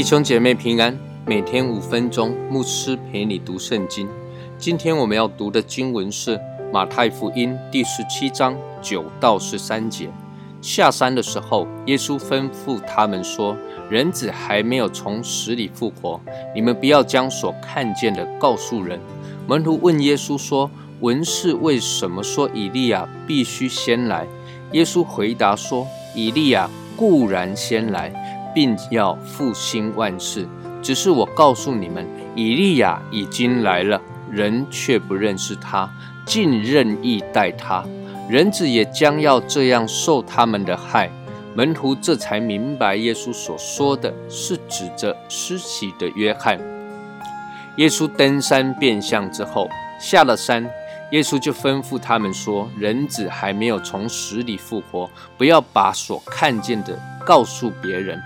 弟兄姐妹平安，每天五分钟，牧师陪你读圣经。今天我们要读的经文是马太福音第十七章九到十三节。下山的时候，耶稣吩咐他们说：“人子还没有从死里复活，你们不要将所看见的告诉人。”门徒问耶稣说：“文士为什么说以利亚必须先来？”耶稣回答说：“以利亚固然先来。”并要复兴万事，只是我告诉你们，以利亚已经来了，人却不认识他，竟任意待他。人子也将要这样受他们的害。门徒这才明白，耶稣所说的是指着施洗的约翰。耶稣登山变相之后，下了山，耶稣就吩咐他们说：“人子还没有从死里复活，不要把所看见的告诉别人。”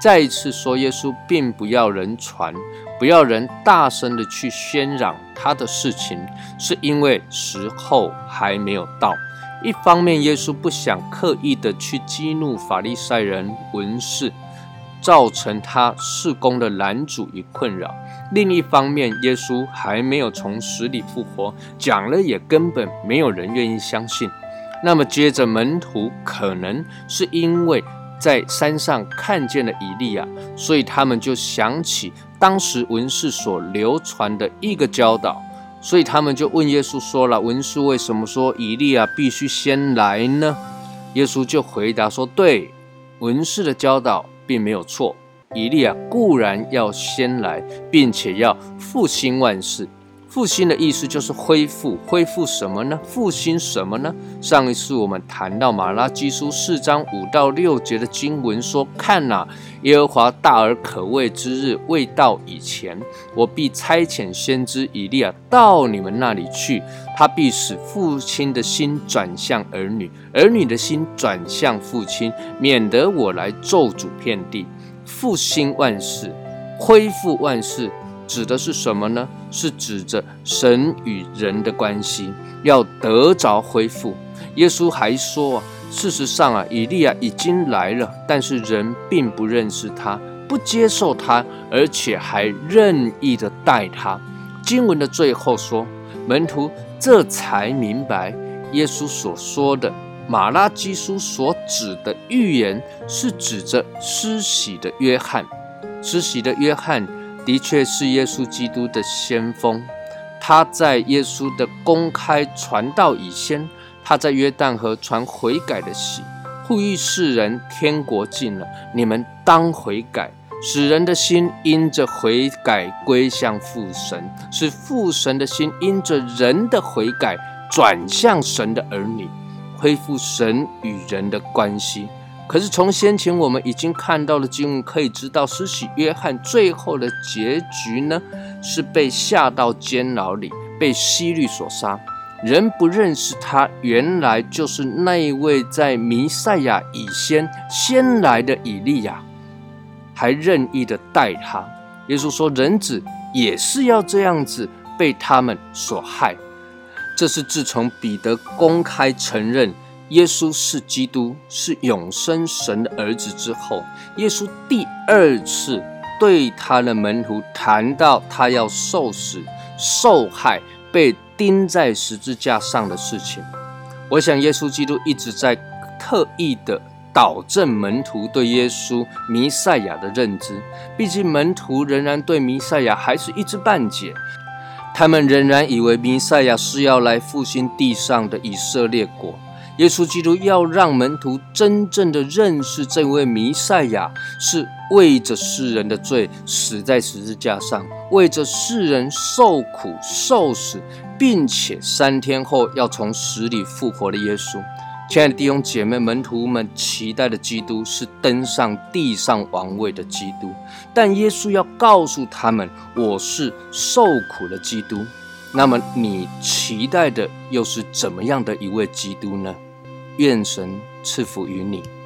再一次说，耶稣并不要人传，不要人大声的去喧嚷他的事情，是因为时候还没有到。一方面，耶稣不想刻意的去激怒法利赛人文士，造成他事工的拦阻与困扰；另一方面，耶稣还没有从死里复活，讲了也根本没有人愿意相信。那么，接着门徒可能是因为。在山上看见了以利亚，所以他们就想起当时文士所流传的一个教导，所以他们就问耶稣说了：“文士为什么说以利亚必须先来呢？”耶稣就回答说：“对，文士的教导并没有错，以利亚固然要先来，并且要复兴万世。”复兴的意思就是恢复，恢复什么呢？复兴什么呢？上一次我们谈到马拉基书四章五到六节的经文说：“看哪，耶和华大而可畏之日未到以前，我必差遣先知以利亚到你们那里去，他必使父亲的心转向儿女，儿女的心转向父亲，免得我来咒诅遍地，复兴万事，恢复万事。”指的是什么呢？是指着神与人的关系要得着恢复。耶稣还说啊，事实上啊，以利亚已经来了，但是人并不认识他，不接受他，而且还任意的待他。经文的最后说，门徒这才明白耶稣所说的马拉基书所指的预言，是指着施洗的约翰。施洗的约翰。的确是耶稣基督的先锋，他在耶稣的公开传道以先，他在约旦河传悔改的喜，呼吁世人天国近了，你们当悔改，使人的心因着悔改归向父神，使父神的心因着人的悔改转向神的儿女，恢复神与人的关系。可是从先前我们已经看到的经文可以知道，施洗约翰最后的结局呢，是被下到监牢里，被希律所杀。人不认识他，原来就是那一位在弥赛亚以先先来的以利亚，还任意的待他。耶稣说，人子也是要这样子被他们所害。这是自从彼得公开承认。耶稣是基督，是永生神的儿子。之后，耶稣第二次对他的门徒谈到他要受死、受害、被钉在十字架上的事情。我想，耶稣基督一直在特意的导正门徒对耶稣弥赛亚的认知。毕竟，门徒仍然对弥赛亚还是一知半解，他们仍然以为弥赛亚是要来复兴地上的以色列国。耶稣基督要让门徒真正的认识这位弥赛亚，是为着世人的罪死在十字架上，为着世人受苦受死，并且三天后要从死里复活的耶稣。亲爱的弟兄姐妹，门徒们期待的基督是登上地上王位的基督，但耶稣要告诉他们：“我是受苦的基督。”那么，你期待的又是怎么样的一位基督呢？愿神赐福于你。